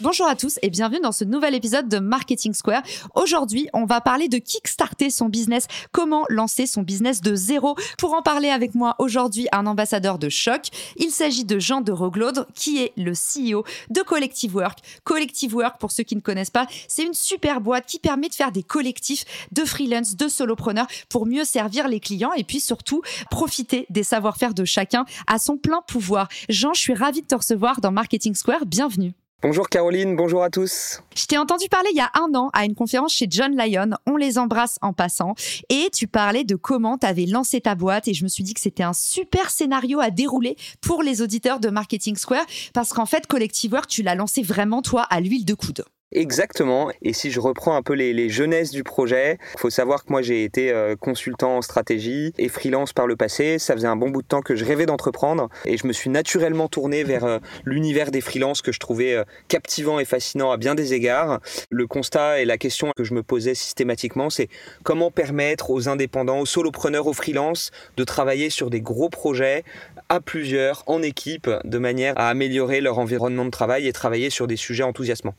Bonjour à tous et bienvenue dans ce nouvel épisode de Marketing Square. Aujourd'hui, on va parler de kickstarter son business, comment lancer son business de zéro. Pour en parler avec moi aujourd'hui, un ambassadeur de choc. Il s'agit de Jean de Roglaude, qui est le CEO de Collective Work. Collective Work, pour ceux qui ne connaissent pas, c'est une super boîte qui permet de faire des collectifs de freelance, de solopreneurs pour mieux servir les clients et puis surtout profiter des savoir-faire de chacun à son plein pouvoir. Jean, je suis ravie de te recevoir dans Marketing Square. Bienvenue. Bonjour Caroline, bonjour à tous. Je t'ai entendu parler il y a un an à une conférence chez John Lyon, on les embrasse en passant, et tu parlais de comment tu avais lancé ta boîte et je me suis dit que c'était un super scénario à dérouler pour les auditeurs de Marketing Square parce qu'en fait Collective Work, tu l'as lancé vraiment toi à l'huile de coude. Exactement. Et si je reprends un peu les, les jeunesses du projet, il faut savoir que moi j'ai été euh, consultant en stratégie et freelance par le passé. Ça faisait un bon bout de temps que je rêvais d'entreprendre et je me suis naturellement tourné vers euh, l'univers des freelances que je trouvais euh, captivant et fascinant à bien des égards. Le constat et la question que je me posais systématiquement, c'est comment permettre aux indépendants, aux solopreneurs, aux freelances de travailler sur des gros projets à plusieurs, en équipe, de manière à améliorer leur environnement de travail et travailler sur des sujets enthousiasmants.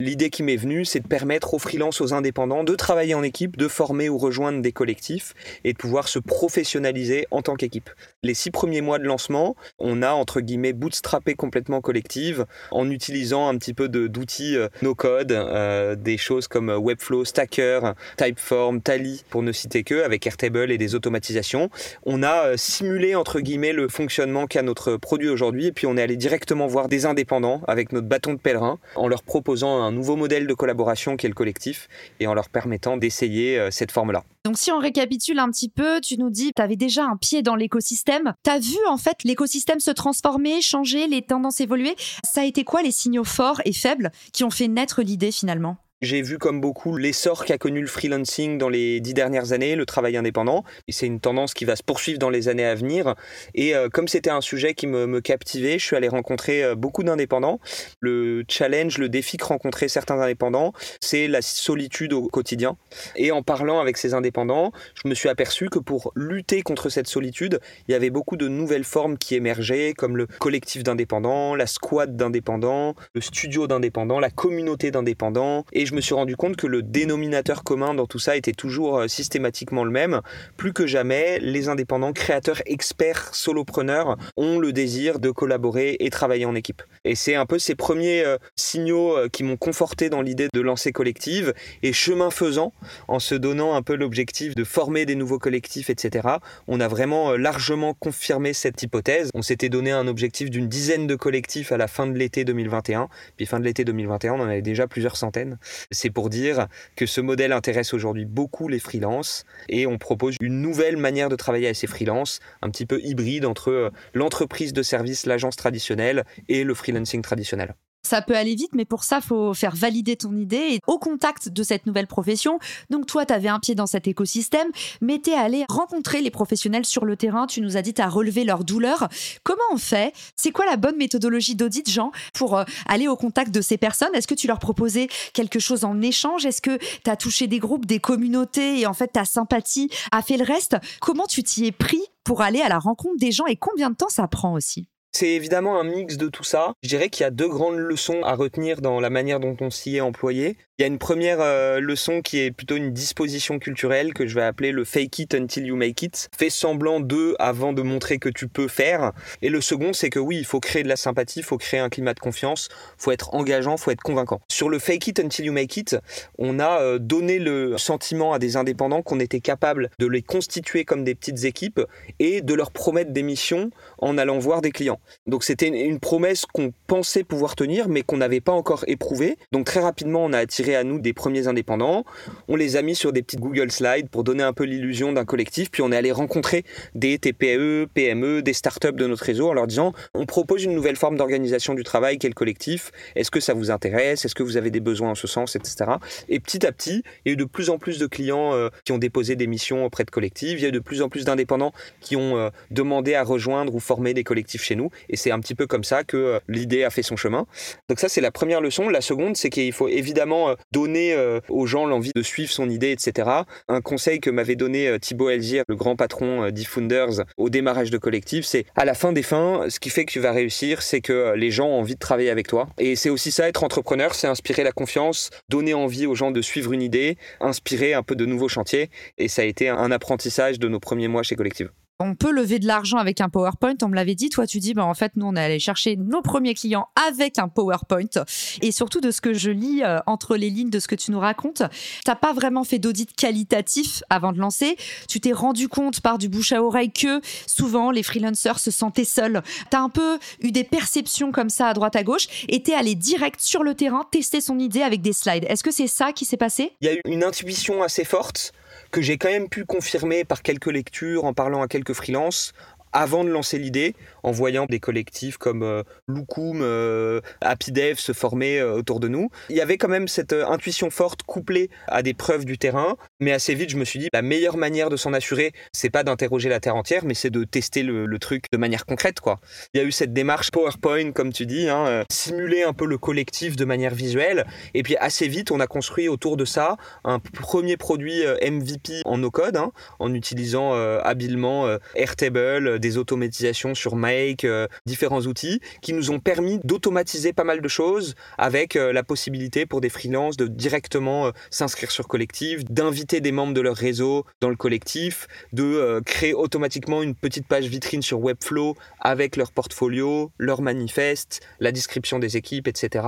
L'idée qui m'est venue, c'est de permettre aux freelances, aux indépendants de travailler en équipe, de former ou rejoindre des collectifs et de pouvoir se professionnaliser en tant qu'équipe. Les six premiers mois de lancement, on a entre guillemets bootstrappé complètement collective en utilisant un petit peu d'outils euh, no-code, euh, des choses comme Webflow, Stacker, Typeform, Tally, pour ne citer que, avec Airtable et des automatisations. On a euh, simulé entre guillemets le fonctionnement qu'a notre produit aujourd'hui et puis on est allé directement voir des indépendants avec notre bâton de pèlerin en leur proposant un nouveau modèle de collaboration qui est le collectif et en leur permettant d'essayer euh, cette forme-là. Donc si on récapitule un petit peu, tu nous dis, tu avais déjà un pied dans l'écosystème, tu as vu en fait l'écosystème se transformer, changer, les tendances évoluer. Ça a été quoi les signaux forts et faibles qui ont fait naître l'idée finalement? J'ai vu comme beaucoup l'essor qu'a connu le freelancing dans les dix dernières années, le travail indépendant. C'est une tendance qui va se poursuivre dans les années à venir. Et euh, comme c'était un sujet qui me, captivait, je suis allé rencontrer euh, beaucoup d'indépendants. Le challenge, le défi que rencontraient certains indépendants, c'est la solitude au quotidien. Et en parlant avec ces indépendants, je me suis aperçu que pour lutter contre cette solitude, il y avait beaucoup de nouvelles formes qui émergeaient, comme le collectif d'indépendants, la squad d'indépendants, le studio d'indépendants, la communauté d'indépendants. Je me suis rendu compte que le dénominateur commun dans tout ça était toujours euh, systématiquement le même. Plus que jamais, les indépendants, créateurs, experts, solopreneurs ont le désir de collaborer et travailler en équipe. Et c'est un peu ces premiers euh, signaux euh, qui m'ont conforté dans l'idée de lancer collective et chemin faisant, en se donnant un peu l'objectif de former des nouveaux collectifs, etc. On a vraiment largement confirmé cette hypothèse. On s'était donné un objectif d'une dizaine de collectifs à la fin de l'été 2021. Puis fin de l'été 2021, on en avait déjà plusieurs centaines. C'est pour dire que ce modèle intéresse aujourd'hui beaucoup les freelances et on propose une nouvelle manière de travailler à ces freelances, un petit peu hybride entre euh, l'entreprise de service, l'agence traditionnelle et le freelancing traditionnel. Ça peut aller vite, mais pour ça, faut faire valider ton idée et au contact de cette nouvelle profession. Donc toi, tu avais un pied dans cet écosystème, mais tu es allé rencontrer les professionnels sur le terrain. Tu nous as dit, tu as relevé leurs douleurs. Comment on fait? C'est quoi la bonne méthodologie d'audit, Jean, pour euh, aller au contact de ces personnes? Est-ce que tu leur proposais quelque chose en échange? Est-ce que tu as touché des groupes, des communautés et en fait ta sympathie a fait le reste? Comment tu t'y es pris pour aller à la rencontre des gens et combien de temps ça prend aussi? C'est évidemment un mix de tout ça. Je dirais qu'il y a deux grandes leçons à retenir dans la manière dont on s'y est employé. Il y a une première euh, leçon qui est plutôt une disposition culturelle que je vais appeler le fake it until you make it. Fais semblant de avant de montrer que tu peux faire. Et le second, c'est que oui, il faut créer de la sympathie, il faut créer un climat de confiance, il faut être engageant, il faut être convaincant. Sur le fake it until you make it, on a euh, donné le sentiment à des indépendants qu'on était capable de les constituer comme des petites équipes et de leur promettre des missions en allant voir des clients. Donc c'était une promesse qu'on pensait pouvoir tenir, mais qu'on n'avait pas encore éprouvée. Donc très rapidement, on a attiré à nous des premiers indépendants. On les a mis sur des petites Google Slides pour donner un peu l'illusion d'un collectif. Puis on est allé rencontrer des TPE, PME, des startups de notre réseau en leur disant on propose une nouvelle forme d'organisation du travail quel collectif. Est-ce que ça vous intéresse? Est-ce que vous avez des besoins en ce sens, etc. Et petit à petit, il y a eu de plus en plus de clients euh, qui ont déposé des missions auprès de collectifs. Il y a eu de plus en plus d'indépendants qui ont euh, demandé à rejoindre ou former des collectifs chez nous. Et c'est un petit peu comme ça que euh, l'idée a fait son chemin. Donc ça, c'est la première leçon. La seconde, c'est qu'il faut évidemment donner euh, aux gens l'envie de suivre son idée, etc. Un conseil que m'avait donné euh, Thibaut Elzir, le grand patron euh, d'eFounders, au démarrage de collectif, c'est à la fin des fins, ce qui fait que tu vas réussir, c'est que les gens ont envie de travailler avec toi. Et c'est aussi ça, être entrepreneur, c'est inspirer la confiance, donner envie aux gens de suivre une idée, inspirer un peu de nouveaux chantiers. Et ça a été un apprentissage de nos premiers mois chez Collective on peut lever de l'argent avec un PowerPoint. On me l'avait dit. Toi, tu dis, bah, en fait, nous, on est allé chercher nos premiers clients avec un PowerPoint. Et surtout, de ce que je lis euh, entre les lignes de ce que tu nous racontes, t'as pas vraiment fait d'audit qualitatif avant de lancer. Tu t'es rendu compte par du bouche à oreille que souvent, les freelancers se sentaient seuls. T'as un peu eu des perceptions comme ça à droite à gauche et t'es allé direct sur le terrain tester son idée avec des slides. Est-ce que c'est ça qui s'est passé? Il y a eu une intuition assez forte que j'ai quand même pu confirmer par quelques lectures, en parlant à quelques freelances, avant de lancer l'idée, en voyant des collectifs comme euh, Loukoum, euh, HappyDev se former euh, autour de nous. Il y avait quand même cette intuition forte couplée à des preuves du terrain, mais assez vite je me suis dit la meilleure manière de s'en assurer, c'est pas d'interroger la terre entière, mais c'est de tester le, truc de manière concrète quoi. Il y a eu cette démarche PowerPoint comme tu dis, hein, simuler un peu le collectif de manière visuelle, et puis assez vite on a construit autour de ça un premier produit MVP en no code, hein, en utilisant habilement Airtable des automatisations sur Make, euh, différents outils qui nous ont permis d'automatiser pas mal de choses avec euh, la possibilité pour des freelances de directement euh, s'inscrire sur collectif, d'inviter des membres de leur réseau dans le collectif, de créer automatiquement une petite page vitrine sur Webflow avec leur portfolio, leur manifeste, la description des équipes, etc.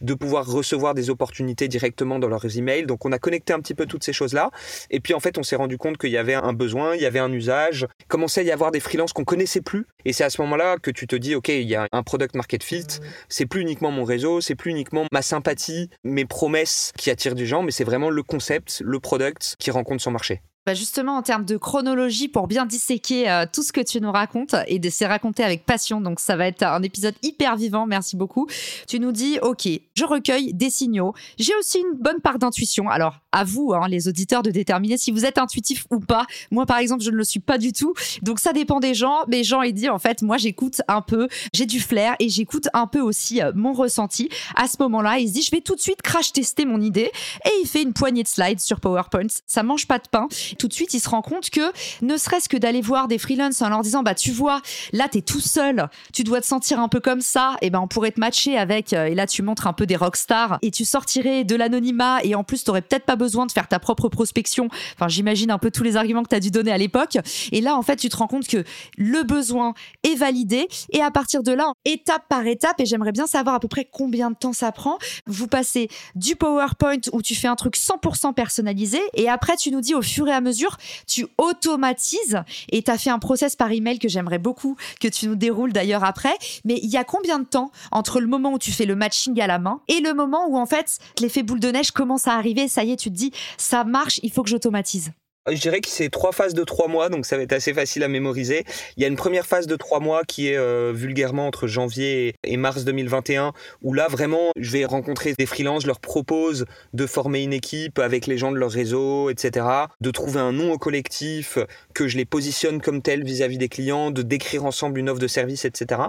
De pouvoir recevoir des opportunités directement dans leurs emails. Donc on a connecté un petit peu toutes ces choses-là. Et puis en fait, on s'est rendu compte qu'il y avait un besoin, il y avait un usage. Commençait à y avoir des freelances qu'on connaissait plus. Et c'est à ce moment-là que tu te dis, OK, il y a un product market fit. C'est plus uniquement mon réseau, c'est plus uniquement ma sympathie, mes promesses qui attirent du gens, mais c'est vraiment le concept, le product qui rencontre son marché. Bah justement, en termes de chronologie, pour bien disséquer euh, tout ce que tu nous racontes et de se raconter avec passion, donc ça va être un épisode hyper vivant, merci beaucoup. Tu nous dis, ok, je recueille des signaux, j'ai aussi une bonne part d'intuition. Alors, à vous, hein, les auditeurs, de déterminer si vous êtes intuitif ou pas. Moi, par exemple, je ne le suis pas du tout, donc ça dépend des gens. Mais Jean, il dit, en fait, moi, j'écoute un peu, j'ai du flair et j'écoute un peu aussi euh, mon ressenti. À ce moment-là, il se dit, je vais tout de suite crash tester mon idée et il fait une poignée de slides sur PowerPoint. Ça mange pas de pain tout de suite, il se rend compte que ne serait-ce que d'aller voir des freelances en leur disant bah tu vois, là tu es tout seul, tu dois te sentir un peu comme ça, et ben on pourrait te matcher avec euh, et là tu montres un peu des rockstars et tu sortirais de l'anonymat et en plus tu peut-être pas besoin de faire ta propre prospection. Enfin, j'imagine un peu tous les arguments que tu as dû donner à l'époque et là en fait, tu te rends compte que le besoin est validé et à partir de là, étape par étape et j'aimerais bien savoir à peu près combien de temps ça prend, vous passez du PowerPoint où tu fais un truc 100% personnalisé et après tu nous dis au fur et à mesure, tu automatises et tu as fait un process par email que j'aimerais beaucoup que tu nous déroules d'ailleurs après. Mais il y a combien de temps entre le moment où tu fais le matching à la main et le moment où en fait l'effet boule de neige commence à arriver, ça y est, tu dis ça marche, il faut que j'automatise je dirais que c'est trois phases de trois mois, donc ça va être assez facile à mémoriser. Il y a une première phase de trois mois qui est euh, vulgairement entre janvier et mars 2021, où là vraiment, je vais rencontrer des freelances, je leur propose de former une équipe avec les gens de leur réseau, etc., de trouver un nom au collectif, que je les positionne comme tel vis-à-vis des clients, de décrire ensemble une offre de service, etc.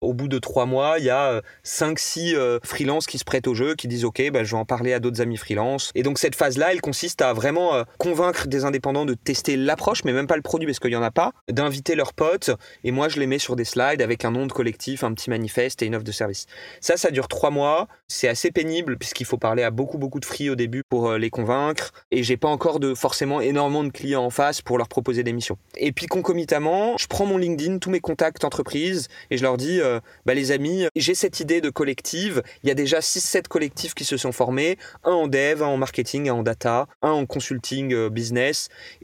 Au bout de trois mois, il y a euh, cinq, six euh, freelances qui se prêtent au jeu, qui disent ok, bah, je vais en parler à d'autres amis freelance. Et donc cette phase-là, elle consiste à vraiment convaincre des indépendants indépendants de tester l'approche, mais même pas le produit parce qu'il n'y en a pas, d'inviter leurs potes, et moi je les mets sur des slides avec un nom de collectif, un petit manifeste et une offre de service. Ça, ça dure trois mois, c'est assez pénible puisqu'il faut parler à beaucoup beaucoup de free au début pour euh, les convaincre, et j'ai pas encore de forcément énormément de clients en face pour leur proposer des missions. Et puis concomitamment, je prends mon LinkedIn, tous mes contacts entreprises, et je leur dis, euh, bah les amis, j'ai cette idée de collective, il y a déjà 6-7 collectifs qui se sont formés, un en dev, un en marketing, un en data, un en consulting euh,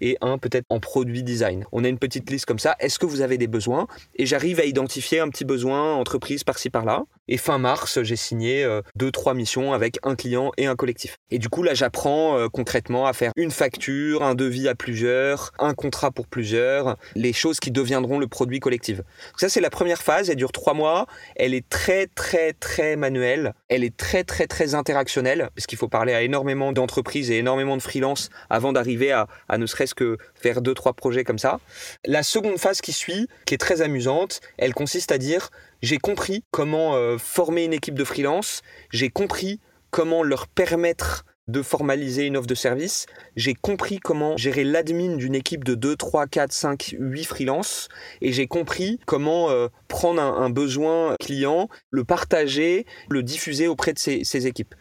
et un peut-être en produit design. On a une petite liste comme ça. Est-ce que vous avez des besoins? Et j'arrive à identifier un petit besoin entreprise par-ci par-là. Et fin mars, j'ai signé euh, deux, trois missions avec un client et un collectif. Et du coup, là, j'apprends euh, concrètement à faire une facture, un devis à plusieurs, un contrat pour plusieurs, les choses qui deviendront le produit collectif. Ça, c'est la première phase. Elle dure trois mois. Elle est très, très, très manuelle. Elle est très, très, très interactionnelle parce qu'il faut parler à énormément d'entreprises et énormément de freelance avant d'arriver à, à ne serait-ce que faire deux, trois projets comme ça. La seconde phase qui suit, qui est très amusante, elle consiste à dire j'ai compris comment euh, former une équipe de freelance, j'ai compris comment leur permettre de formaliser une offre de service, j'ai compris comment gérer l'admin d'une équipe de 2, 3, 4, 5, 8 freelance, et j'ai compris comment euh, prendre un, besoin client, le partager, le diffuser auprès de ces équipes.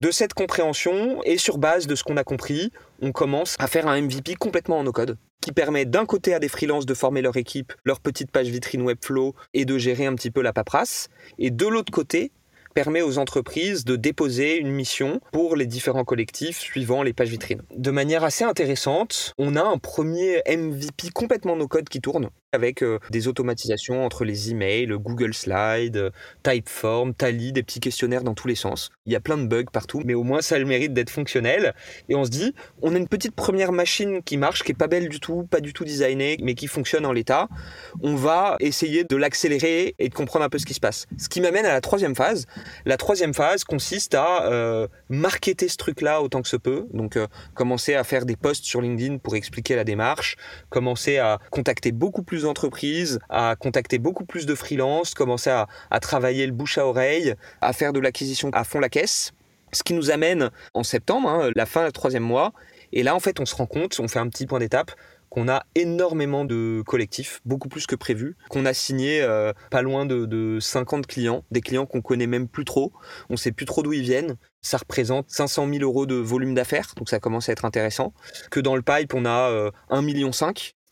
De cette compréhension et sur base de ce qu'on a compris, on commence à faire un MVP complètement en no-code qui permet d'un côté à des freelances de former leur équipe, leur petite page vitrine Webflow et de gérer un petit peu la paperasse, et de l'autre côté permet aux entreprises de déposer une mission pour les différents collectifs suivant les pages vitrines. De manière assez intéressante, on a un premier MVP complètement no-code qui tourne avec euh, des automatisations entre les emails, Google Slide, Typeform, Tally, des petits questionnaires dans tous les sens. Il y a plein de bugs partout, mais au moins ça a le mérite d'être fonctionnel. Et on se dit, on a une petite première machine qui marche, qui est pas belle du tout, pas du tout designée, mais qui fonctionne en l'état. On va essayer de l'accélérer et de comprendre un peu ce qui se passe. Ce qui m'amène à la troisième phase. La troisième phase consiste à euh, marketer ce truc-là autant que se peut. Donc euh, commencer à faire des posts sur LinkedIn pour expliquer la démarche, commencer à contacter beaucoup plus d'entreprises, à contacter beaucoup plus de freelance, commencer à, travailler le bouche à oreille, à faire de l'acquisition à fond la caisse. Ce qui nous amène en septembre, hein, la fin du troisième mois. Et là, en fait, on se rend compte, on fait un petit point d'étape, qu'on a énormément de collectifs, beaucoup plus que prévu, qu'on a signé euh, pas loin de, de, 50 clients, des clients qu'on connaît même plus trop, on sait plus trop d'où ils viennent. Ça représente 500 000 euros de volume d'affaires, donc ça commence à être intéressant. Que dans le pipe, on a euh, 1,5 million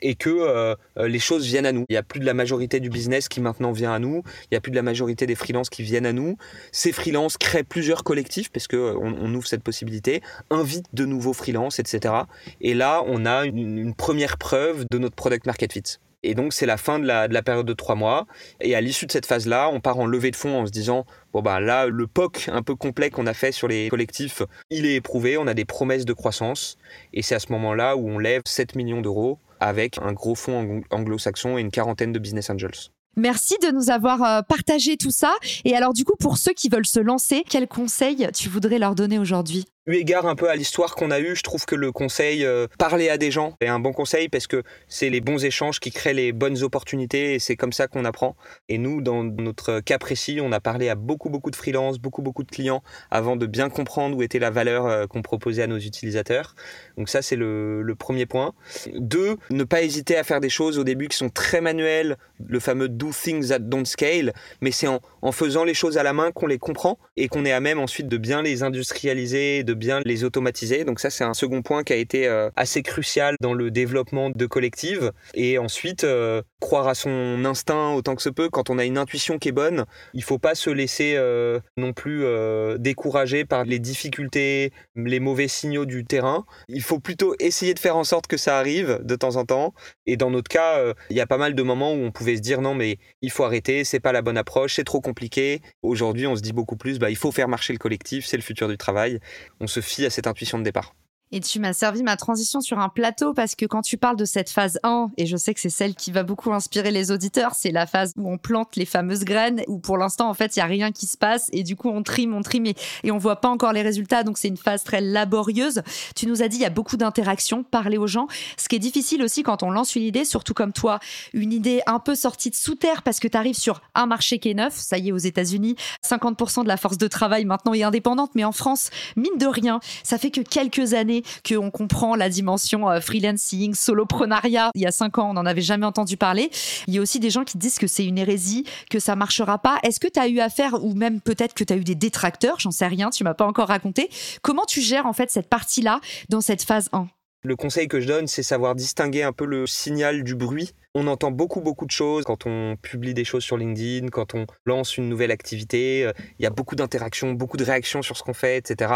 et que euh, euh, les choses viennent à nous. Il n'y a plus de la majorité du business qui maintenant vient à nous, il n'y a plus de la majorité des freelances qui viennent à nous. Ces freelances créent plusieurs collectifs parce qu'on euh, on ouvre cette possibilité, invitent de nouveaux freelances, etc. Et là, on a une, première preuve de notre product market fit. Et donc, c'est la fin de la, de la, période de trois mois. Et à l'issue de cette phase-là, on part en levée de fonds en se disant, bon, bah là, le POC un peu complet qu'on a fait sur les collectifs, il est éprouvé, on a des promesses de croissance. Et c'est à ce moment-là où on lève 7 millions d'euros avec un gros fonds anglo-saxon et une quarantaine de business angels. Merci de nous avoir euh, partagé tout ça. Et alors du coup, pour ceux qui veulent se lancer, quels conseils tu voudrais leur donner aujourd'hui? Eu égard un peu à l'histoire qu'on a eue, je trouve que le conseil euh, parler à des gens est un bon conseil parce que c'est les bons échanges qui créent les bonnes opportunités et c'est comme ça qu'on apprend. Et nous, dans notre cas précis, on a parlé à beaucoup beaucoup de freelance, beaucoup beaucoup de clients avant de bien comprendre où était la valeur euh, qu'on proposait à nos utilisateurs. Donc ça, c'est le, premier point. Deux, ne pas hésiter à faire des choses au début qui sont très manuelles, le fameux do things that don't scale, mais c'est en, faisant les choses à la main qu'on les comprend et qu'on est à même ensuite de bien les industrialiser, bien les automatiser. Donc ça, c'est un second point qui a été euh, assez crucial dans le développement de collectives. Et ensuite, euh, croire à son instinct autant que se peut. Quand on a une intuition qui est bonne, il faut pas se laisser euh, non plus décourager par les difficultés, les mauvais signaux du terrain. Il faut plutôt essayer de faire en sorte que ça arrive de temps en temps. Et dans notre cas, il y a pas mal de moments où on pouvait se dire non mais il faut arrêter, c'est pas la bonne approche, c'est trop compliqué. Aujourd'hui, on se dit beaucoup plus, bah, il faut faire marcher le collectif, c'est le futur du travail se fie à cette intuition de départ. Et tu m'as servi ma transition sur un plateau parce que quand tu parles de cette phase 1, et je sais que c'est celle qui va beaucoup inspirer les auditeurs, c'est la phase où on plante les fameuses graines, où pour l'instant, en fait, il n'y a rien qui se passe, et du coup, on trime, on trime, et, et on voit pas encore les résultats, donc c'est une phase très laborieuse. Tu nous as dit, il y a beaucoup d'interactions, parler aux gens, ce qui est difficile aussi quand on lance une idée, surtout comme toi, une idée un peu sortie de sous terre, parce que tu arrives sur un marché qui est neuf, ça y est, aux États-Unis, 50% de la force de travail maintenant est indépendante, mais en France, mine de rien, ça fait que quelques années qu'on comprend la dimension euh, freelancing, soloprenariat. Il y a cinq ans, on n'en avait jamais entendu parler. Il y a aussi des gens qui disent que c'est une hérésie, que ça marchera pas. Est-ce que tu as eu affaire, ou même peut-être que tu as eu des détracteurs, j'en sais rien, tu m'as pas encore raconté. Comment tu gères en fait cette partie-là dans cette phase 1 le conseil que je donne, c'est savoir distinguer un peu le signal du bruit on entend beaucoup, beaucoup de choses quand on publie des choses sur LinkedIn, quand on lance une nouvelle activité. Euh, il y a beaucoup d'interactions, beaucoup de réactions sur ce qu'on fait, etc.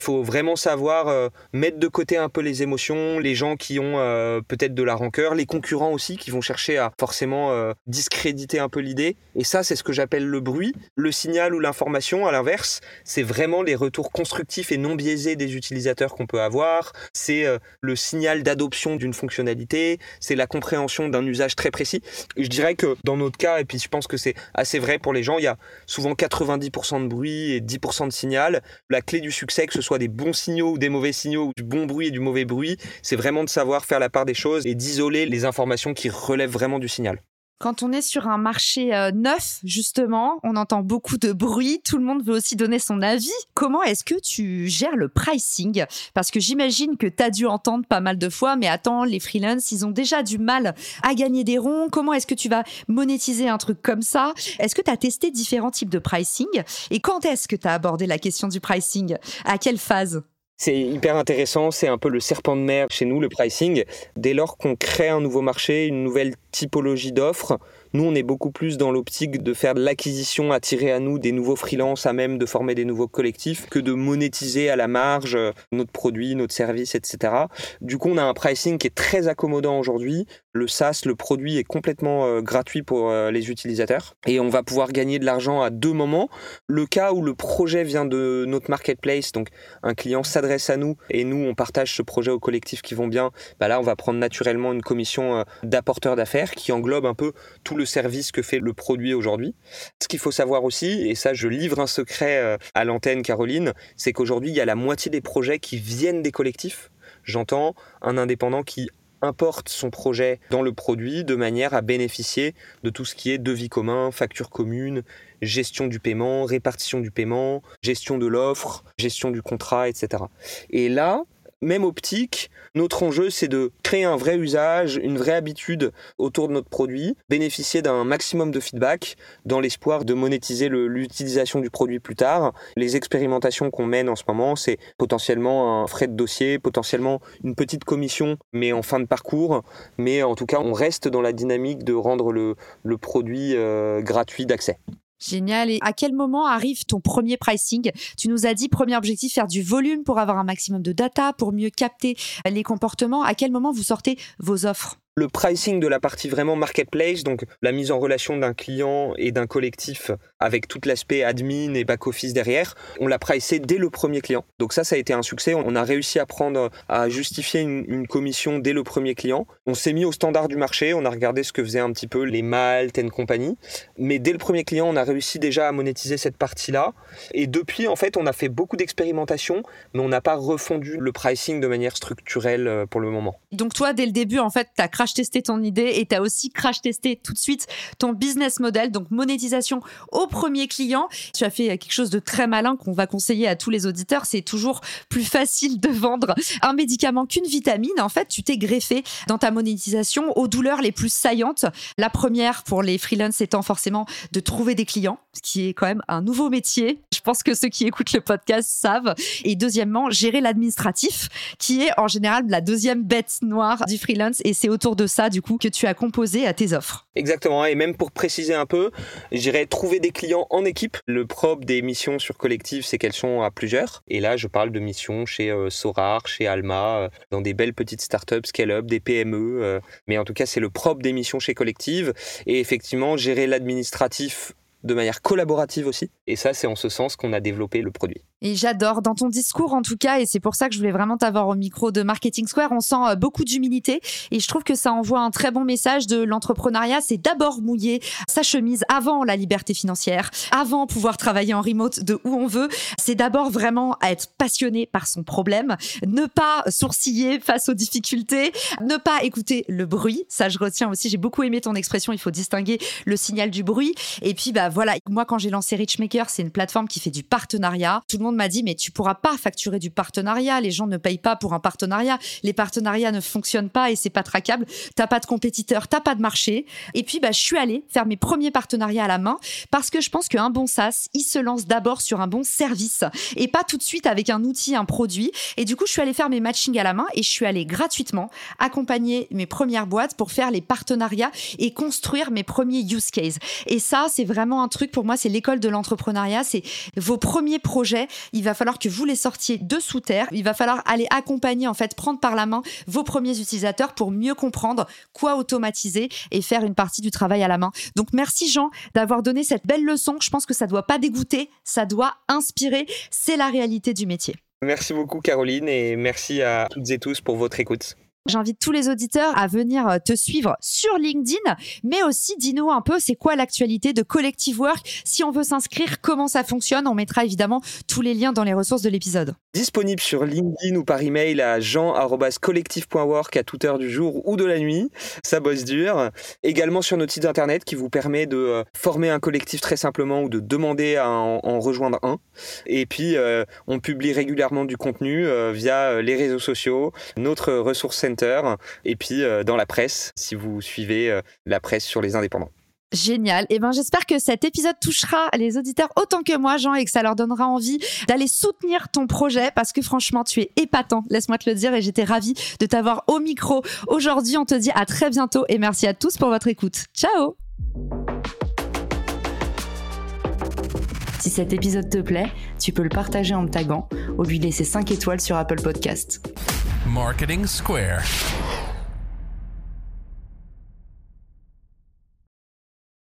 Il faut vraiment savoir euh, mettre de côté un peu les émotions, les gens qui ont euh, peut-être de la rancœur, les concurrents aussi qui vont chercher à forcément discréditer un peu l'idée. Et ça, c'est ce que j'appelle le bruit. Le signal ou l'information, à l'inverse, c'est vraiment les retours constructifs et non biaisés des utilisateurs qu'on peut avoir. C'est le signal d'adoption d'une fonctionnalité, c'est la compréhension d'un usage très précis. Je dirais que dans notre cas, et puis je pense que c'est assez vrai pour les gens, il y a souvent 90% de bruit et 10% de signal. La clé du succès, que ce soit des bons signaux ou des mauvais signaux, du bon bruit et du mauvais bruit, c'est vraiment de savoir faire la part des choses et d'isoler les informations qui relèvent vraiment du signal. Quand on est sur un marché euh, neuf, justement, on entend beaucoup de bruit, tout le monde veut aussi donner son avis. Comment est-ce que tu gères le pricing? Parce que j'imagine que tu as dû entendre pas mal de fois, mais attends, les freelances, ils ont déjà du mal à gagner des ronds. Comment est-ce que tu vas monétiser un truc comme ça? Est-ce que tu as testé différents types de pricing? Et quand est-ce que tu as abordé la question du pricing? À quelle phase? C'est hyper intéressant, c'est un peu le serpent de mer chez nous, le pricing. Dès lors qu'on crée un nouveau marché, une nouvelle typologie d'offres, nous, on est beaucoup plus dans l'optique de faire de l'acquisition, attirer à nous des nouveaux freelances, à même de former des nouveaux collectifs, que de monétiser à la marge euh, notre produit, notre service, etc. Du coup, on a un pricing qui est très accommodant aujourd'hui. Le SaaS, le produit est complètement euh, gratuit pour euh, les utilisateurs et on va pouvoir gagner de l'argent à deux moments. Le cas où le projet vient de notre marketplace, donc un client s'adresse à nous et nous, on partage ce projet au collectif qui vont bien, bah là, on va prendre naturellement une commission d'apporteur d'affaires qui englobe un peu tout le service que fait le produit aujourd'hui. Ce qu'il faut savoir aussi, et ça je livre un secret euh, à l'antenne Caroline, c'est qu'aujourd'hui il y a la moitié des projets qui viennent des collectifs. J'entends un indépendant qui importe son projet dans le produit de manière à bénéficier de tout ce qui est devis commun, facture commune, gestion du paiement, répartition du paiement, gestion de l'offre, gestion du contrat, etc. Et là, même optique, notre enjeu, c'est de créer un vrai usage, une vraie habitude autour de notre produit, bénéficier d'un maximum de feedback dans l'espoir de monétiser l'utilisation du produit plus tard. Les expérimentations qu'on mène en ce moment, c'est potentiellement un frais de dossier, potentiellement une petite commission, mais en fin de parcours. Mais en tout cas, on reste dans la dynamique de rendre le, produit euh, gratuit d'accès. Génial. Et à quel moment arrive ton premier pricing? Tu nous as dit, premier objectif, faire du volume pour avoir un maximum de data, pour mieux capter les comportements. À quel moment vous sortez vos offres? Le pricing de la partie vraiment marketplace, donc la mise en relation d'un client et d'un collectif avec tout l'aspect admin et back-office derrière, on l'a pricé dès le premier client. Donc ça, ça a été un succès. On a réussi à prendre, à justifier une, commission dès le premier client. On s'est mis au standard du marché, on a regardé ce que faisaient un petit peu les Malte et compagnie. Mais dès le premier client, on a réussi déjà à monétiser cette partie-là. Et depuis, en fait, on a fait beaucoup d'expérimentations, mais on n'a pas refondu le pricing de manière structurelle euh, pour le moment. Donc toi, dès le début, en fait, tu as crash testé ton idée et tu as aussi crash testé tout de suite ton business model, donc monétisation au premier client. Tu as fait quelque chose de très malin qu'on va conseiller à tous les auditeurs. C'est toujours plus facile de vendre un médicament qu'une vitamine. En fait, tu t'es greffé dans ta monétisation aux douleurs les plus saillantes. La première pour les freelances étant forcément de trouver des clients, qui est quand même un nouveau métier. Je pense que ceux qui écoutent le podcast savent. Et deuxièmement, gérer l'administratif, qui est en général la deuxième bête noire du freelance. Et c'est autour de ça, du coup, que tu as composé à tes offres. Exactement. Et même pour préciser un peu, j'irais trouver des clients en équipe. Le propre des missions sur collectif, c'est qu'elles sont à plusieurs. Et là, je parle de missions chez euh, Sorar, chez Alma, euh, dans des belles petites startups, scale-up, des PME. Euh. mais en tout cas, c'est le propre des missions chez collective. Et effectivement, gérer l'administratif de manière collaborative aussi. Et ça, c'est en ce sens qu'on a développé le produit. Et j'adore dans ton discours en tout cas, et c'est pour ça que je voulais vraiment t'avoir au micro de Marketing Square. On sent euh, beaucoup d'humilité et je trouve que ça envoie un très bon message de l'entrepreneuriat. C'est d'abord mouiller sa chemise avant la liberté financière, avant pouvoir travailler en remote de où on veut. C'est d'abord vraiment être passionné par son problème, ne pas sourciller face aux difficultés, ne pas écouter le bruit. Ça, je retiens aussi. J'ai beaucoup aimé ton expression. Il faut distinguer le signal du bruit. Et puis, bah voilà, moi quand j'ai lancé Richmaker, c'est une plateforme qui fait du partenariat. Tout le monde m'a dit mais tu pourras pas facturer du partenariat, les gens ne payent pas pour un partenariat, les partenariats ne fonctionnent pas et c'est pas traquable, t'as pas de compétiteurs, t'as pas de marché. Et puis bah je suis allée faire mes premiers partenariats à la main parce que je pense qu'un bon SaaS, il se lance d'abord sur un bon service et pas tout de suite avec un outil, un produit. Et du coup, je suis allée faire mes matchings à la main et je suis allée gratuitement accompagner mes premières boîtes pour faire les partenariats et construire mes premiers use cases. Et ça, c'est vraiment un truc pour moi, c'est l'école de l'entrepreneuriat, c'est vos premiers projets, il va falloir que vous les sortiez de sous terre, il va falloir aller accompagner en fait, prendre par la main vos premiers utilisateurs pour mieux comprendre quoi automatiser et faire une partie du travail à la main. Donc merci Jean d'avoir donné cette belle leçon. Je pense que ça doit pas dégoûter, ça doit inspirer. C'est la réalité du métier. Merci beaucoup Caroline et merci à toutes et tous pour votre écoute. J'invite tous les auditeurs à venir euh, te suivre sur LinkedIn, mais aussi dis-nous un peu c'est quoi l'actualité de Collective Work? Si on veut s'inscrire, comment ça fonctionne? On mettra évidemment tous les liens dans les ressources de l'épisode. Disponible sur LinkedIn ou par email à jean.collective.work à toute heure du jour ou de la nuit. Ça bosse dur. Également sur notre site internet qui vous permet de euh, former un collectif très simplement ou de demander à en, rejoindre un. Et puis, euh, on publie régulièrement du contenu via les réseaux sociaux, notre ressource et puis euh, dans la presse, si vous suivez euh, la presse sur les indépendants. Génial. Et eh ben j'espère que cet épisode touchera les auditeurs autant que moi, Jean, et que ça leur donnera envie d'aller soutenir ton projet parce que franchement, tu es épatant. Laisse-moi te le dire et j'étais ravie de t'avoir au micro. Aujourd'hui, on te dit à très bientôt et merci à tous pour votre écoute. Ciao. Si cet épisode te plaît, tu peux le partager en me taguant ou lui laisser 5 étoiles sur Apple Podcast. Marketing Square.